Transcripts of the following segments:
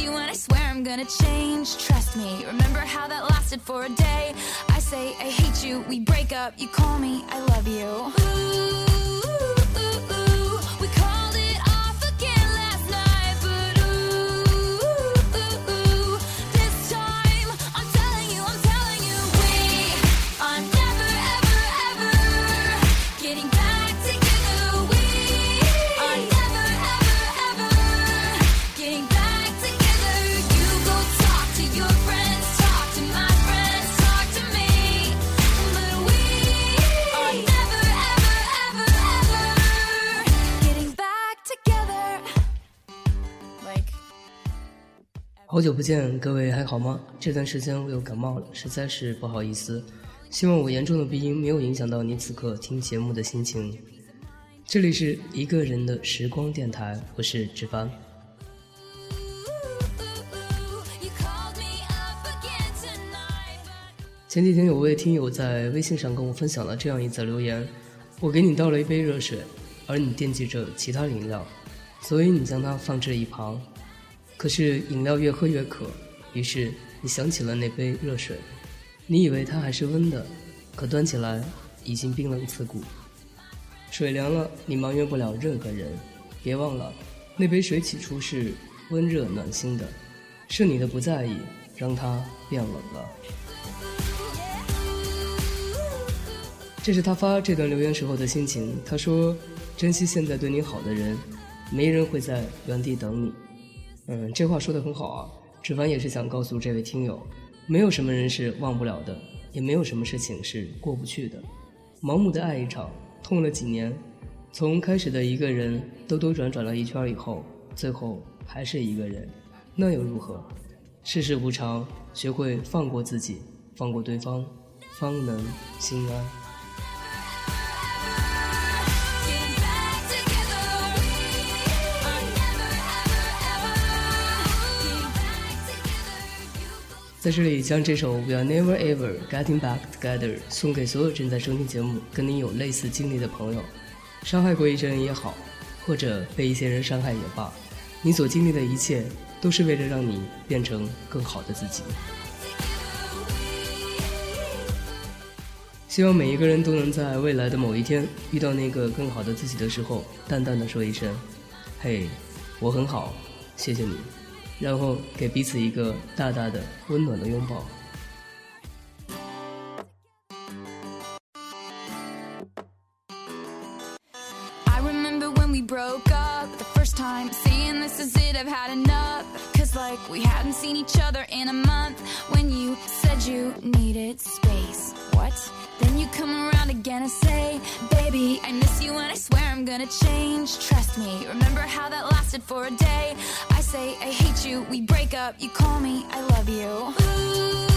You and I swear I'm gonna change. Trust me, remember how that lasted for a day? I say, I hate you, we break up, you call me, I love you. Ooh. 好久不见，各位还好吗？这段时间我又感冒了，实在是不好意思。希望我严重的鼻音没有影响到你此刻听节目的心情。这里是一个人的时光电台，我是志凡。前几天有位听友在微信上跟我分享了这样一则留言：我给你倒了一杯热水，而你惦记着其他饮料，所以你将它放置一旁。可是饮料越喝越渴，于是你想起了那杯热水，你以为它还是温的，可端起来已经冰冷刺骨。水凉了，你埋怨不了任何人。别忘了，那杯水起初是温热暖心的，是你的不在意让它变冷了。这是他发这段留言时候的心情。他说：“珍惜现在对你好的人，没人会在原地等你。”嗯，这话说的很好啊。志凡也是想告诉这位听友，没有什么人是忘不了的，也没有什么事情是过不去的。盲目的爱一场，痛了几年，从开始的一个人兜兜转转了一圈以后，最后还是一个人，那又如何？世事无常，学会放过自己，放过对方，方能心安。在这里，将这首《We Are Never Ever Getting Back Together》送给所有正在收听节目、跟你有类似经历的朋友。伤害过一些人也好，或者被一些人伤害也罢，你所经历的一切，都是为了让你变成更好的自己。希望每一个人都能在未来的某一天遇到那个更好的自己的时候，淡淡的说一声：“嘿，我很好，谢谢你。”然后给彼此一个大大的、温暖的拥抱。I remember when we broke up the first time, saying this is it, I've had enough. Cause like we hadn't seen each other in a month when you said you needed space. What? Then you come around again and say, Baby, I miss you and I swear I'm gonna change. Trust me, remember how that lasted for a day? I say, I hate you, we break up, you call me, I love you. Ooh.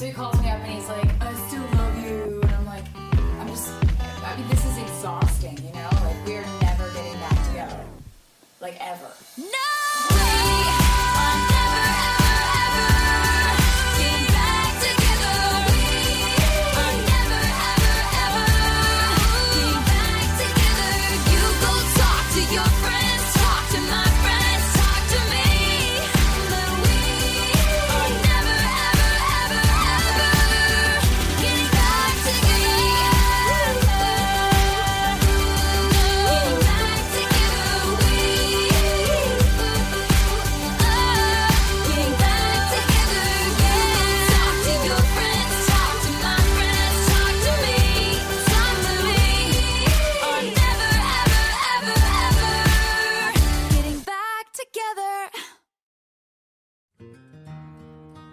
So he calls me up and he's like, I still love you. And I'm like, I'm just, I mean, this is exhausting, you know? Like, we're never getting back together. Like, ever.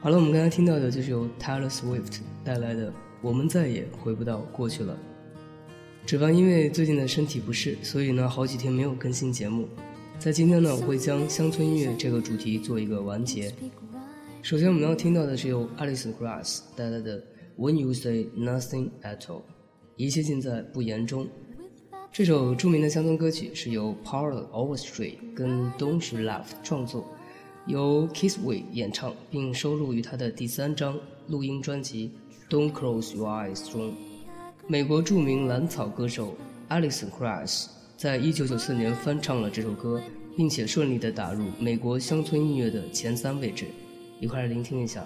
好了，我们刚才听到的就是由 Taylor Swift 带来的《我们再也回不到过去了》。指凡因为最近的身体不适，所以呢好几天没有更新节目。在今天呢，我会将乡村音乐这个主题做一个完结。首先我们要听到的是由 Alison Krauss 带来的《When You Say Nothing at All》，一切尽在不言中。这首著名的乡村歌曲是由 Paul Overstreet 跟 Don s h Left 创作，由 Kissway 演唱，并收录于他的第三张录音专辑《Don't Close Your Eyes》中。美国著名蓝草歌手 Alison Krauss 在一九九四年翻唱了这首歌，并且顺利地打入美国乡村音乐的前三位置。一块来聆听一下。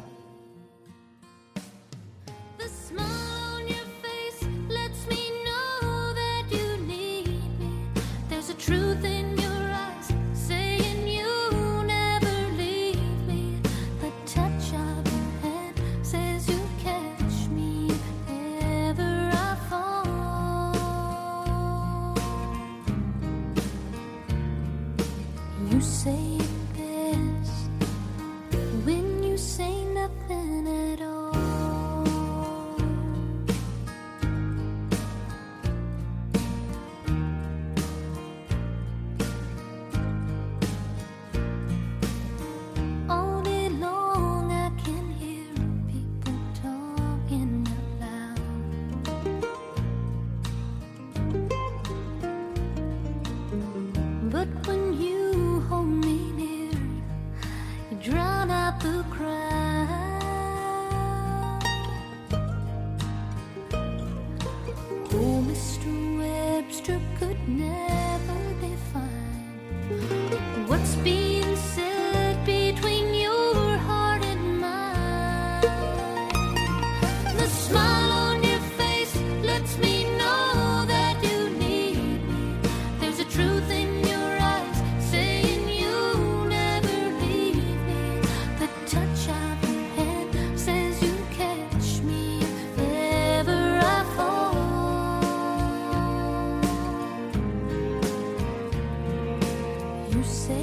You say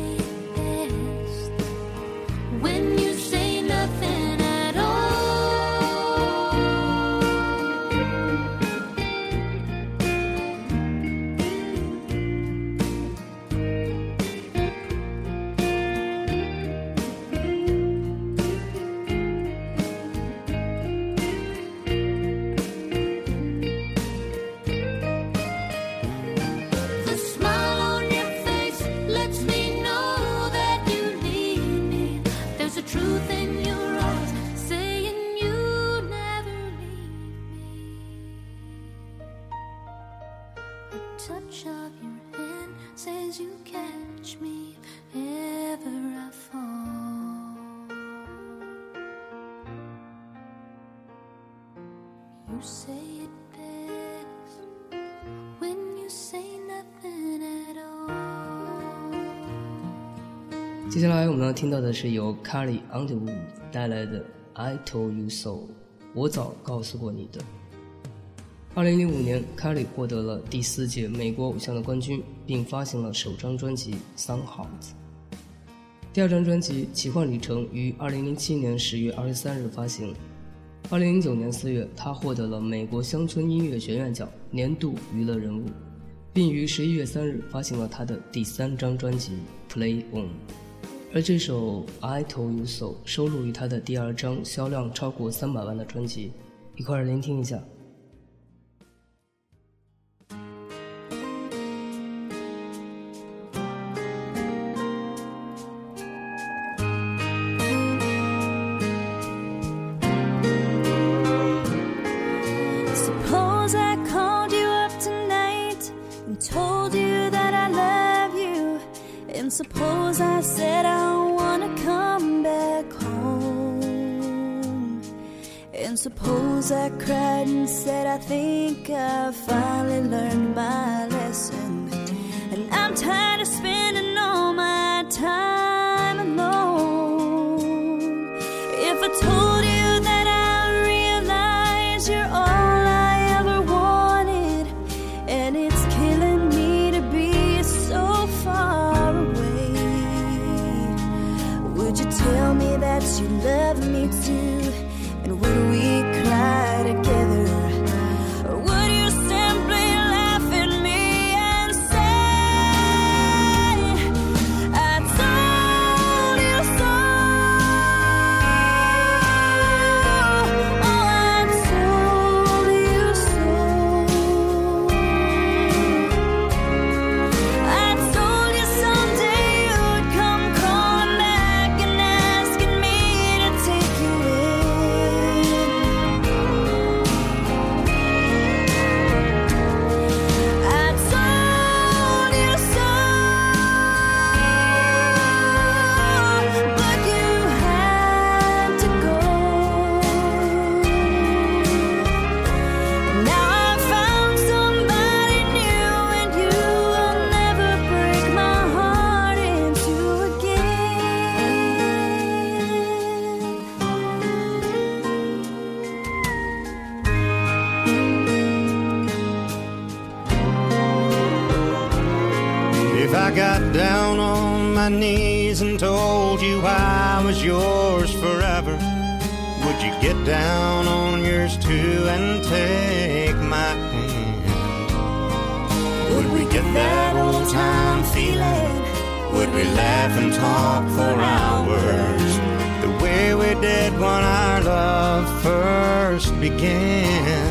接下来我们要听到的是由 Carly Underwood 带来的《I Told You So》，我早告诉过你的。二零零五年，Carly 获得了第四届美国偶像的冠军，并发行了首张专辑《Sun Heart》。第二张专辑《奇幻旅程》于二零零七年十月二十三日发行。二零零九年四月，他获得了美国乡村音乐学院奖年度娱乐人物，并于十一月三日发行了他的第三张专辑《Play On》。而这首《I Told You So》收录于他的第二张销量超过三百万的专辑，一块儿聆听一下。Suppose I cried and said I think I finally learned my get down on yours too and take my hand? Would we get that old time feeling? Would we laugh and talk for hours the way we did when our love first began?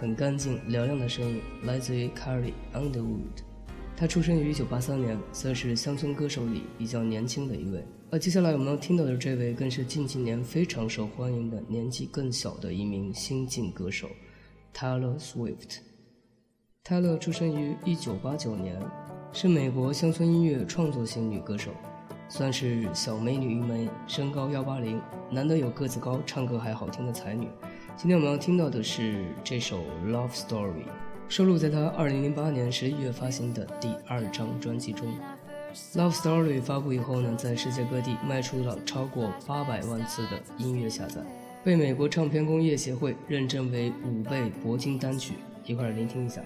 很干净嘹亮的声音，来自于 Carrie Underwood。她出生于1983年，算是乡村歌手里比较年轻的一位。而接下来我们要听到的这位，更是近几年非常受欢迎的年纪更小的一名新晋歌手 Taylor Swift。泰勒出生于1989年，是美国乡村音乐创作型女歌手，算是小美女一枚，身高180，难得有个子高、唱歌还好听的才女。今天我们要听到的是这首《Love Story》，收录在他2008年11月发行的第二张专辑中。《Love Story》发布以后呢，在世界各地卖出了超过800万次的音乐下载，被美国唱片工业协会认证为五倍铂金单曲。一块儿聆听一下。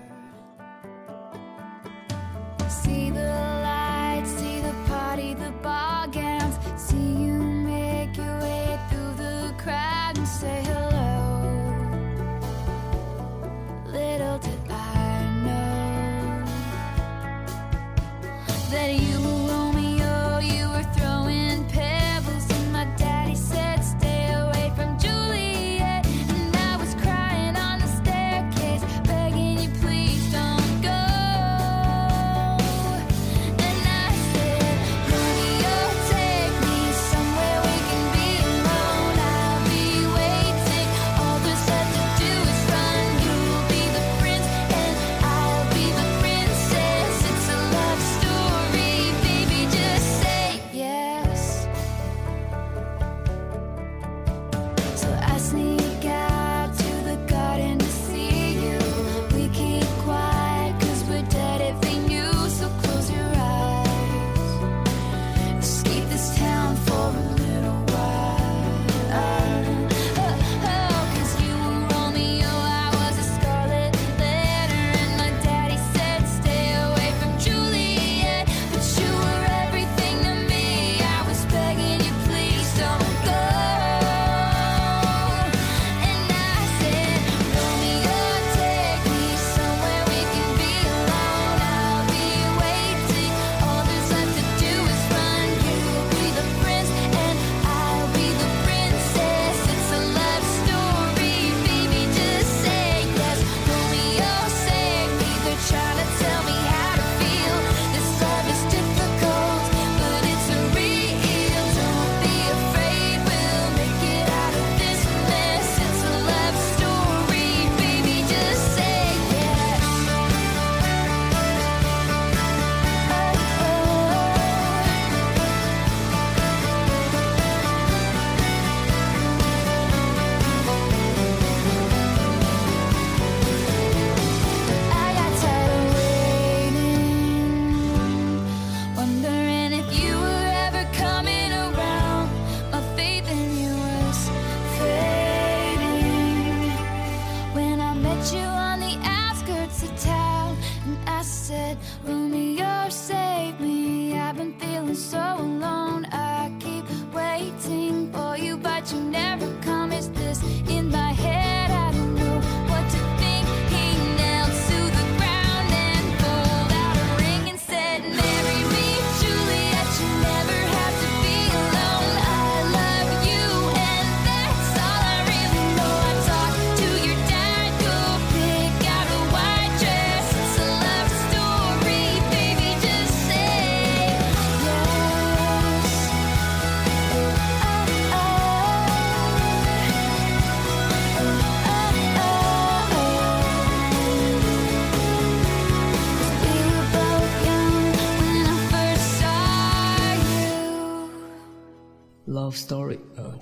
That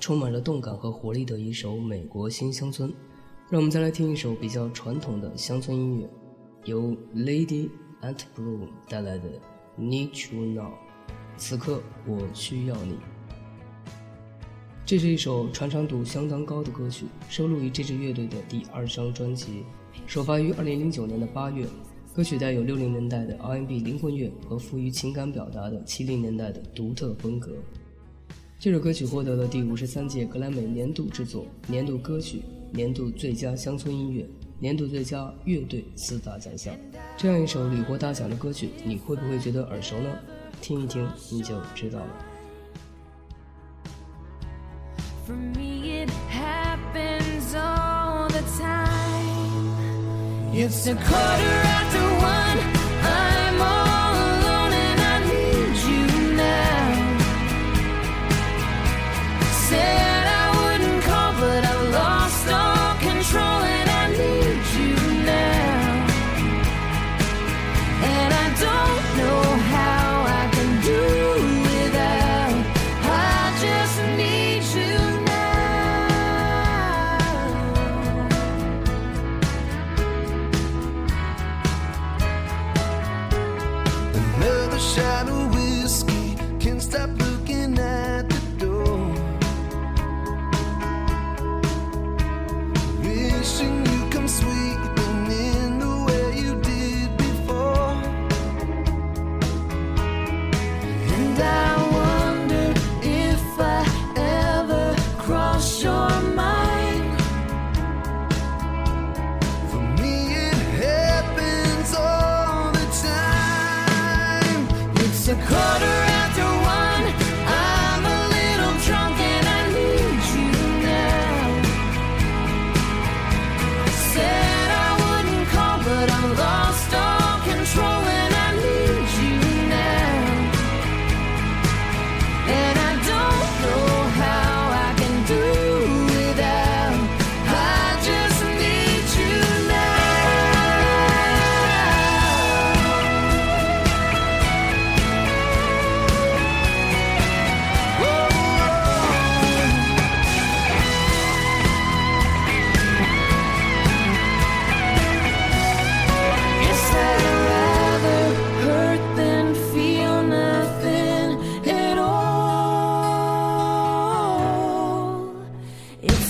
充满了动感和活力的一首美国新乡村。让我们再来听一首比较传统的乡村音乐，由 Lady Ant Blue 带来的《Need You Now》。此刻我需要你。这是一首传唱度相当高的歌曲，收录于这支乐队的第二张专辑，首发于2009年的八月。歌曲带有60年代的 R&B 灵魂乐和富于情感表达的70年代的独特风格。这首歌曲获得了第五十三届格莱美年度制作、年度歌曲、年度最佳乡村音乐、年度最佳乐队四大奖项。这样一首屡获大奖的歌曲，你会不会觉得耳熟呢？听一听你就知道了。For me, it happens all the time. It's a quarter after a cold.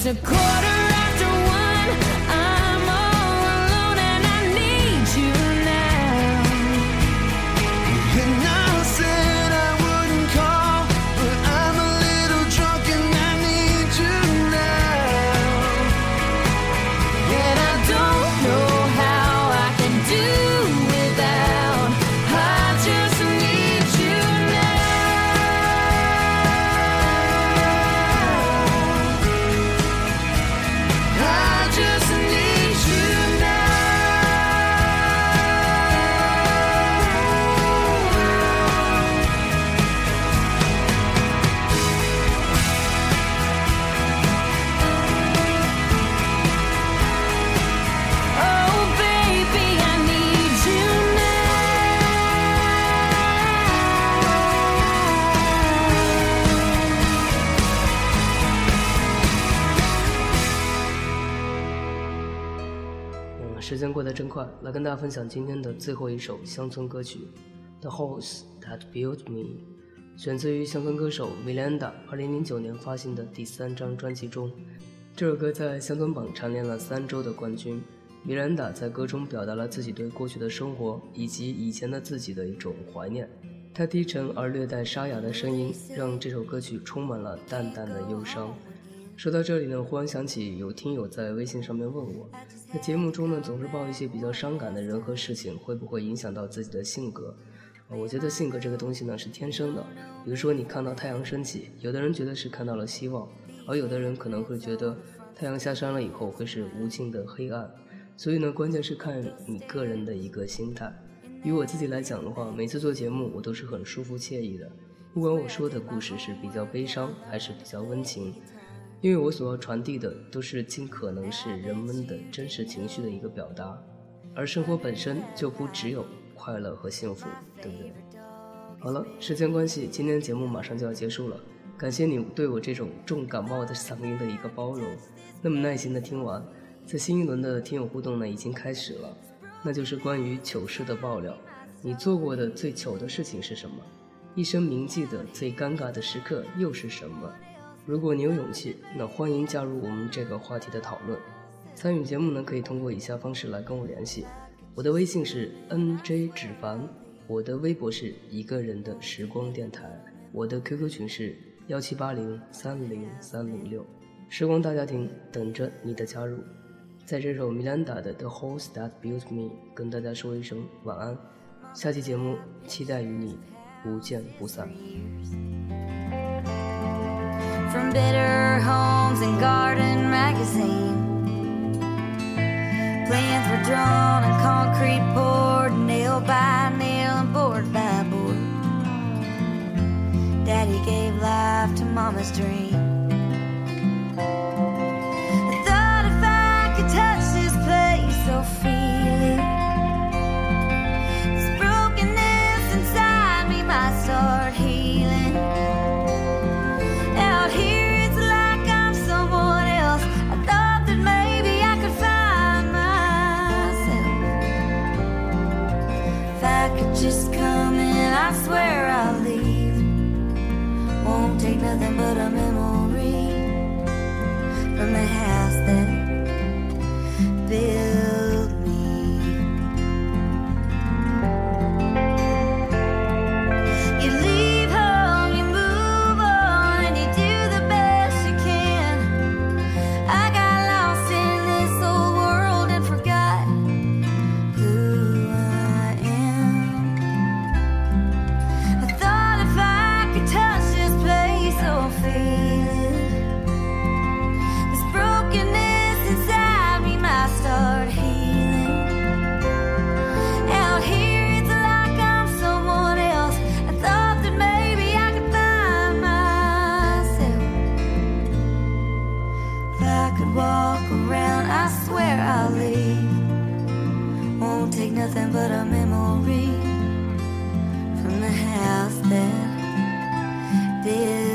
It's a quarter after one. 真快，来跟大家分享今天的最后一首乡村歌曲《The Horse That Built Me》，选自于乡村歌手 Miranda 2009年发行的第三张专辑中。这首歌在乡村榜蝉联了三周的冠军。米兰达在歌中表达了自己对过去的生活以及以前的自己的一种怀念。她低沉而略带沙哑的声音，让这首歌曲充满了淡淡的忧伤。说到这里呢，忽然想起有听友在微信上面问我，在节目中呢总是报一些比较伤感的人和事情，会不会影响到自己的性格？呃我觉得性格这个东西呢是天生的。比如说你看到太阳升起，有的人觉得是看到了希望，而有的人可能会觉得太阳下山了以后会是无尽的黑暗。所以呢，关键是看你个人的一个心态。于我自己来讲的话，每次做节目我都是很舒服惬意的，不管我说的故事是比较悲伤还是比较温情，因为我所要传递的都是尽可能是人们的真实情绪的一个表达，而生活本身就不只有快乐和幸福，对不对？好了，时间关系，今天节目马上就要结束了。感谢你对我这种重感冒的嗓音的一个包容，那么耐心的听完。在新一轮的听友互动呢，已经开始了，那就是关于糗事的爆料。你做过的最糗的事情是什么？一生铭记的最尴尬的时刻又是什么？如果你有勇气，那欢迎加入我们这个话题的讨论。参与节目呢，可以通过以下方式来跟我联系：我的微信是 nj 纸凡，我的微博是一个人的时光电台，我的 QQ 群是幺七八零三零三零六，时光大家庭等着你的加入。在这首米兰达的《The Horse That Built Me》跟大家说一声晚安，下期节目期待与你不见不散。From Bitter Homes and Garden Magazine. Plans were drawn and concrete poured, nail by nail and board by board. Daddy gave life to Mama's dream. But a memory from the house that built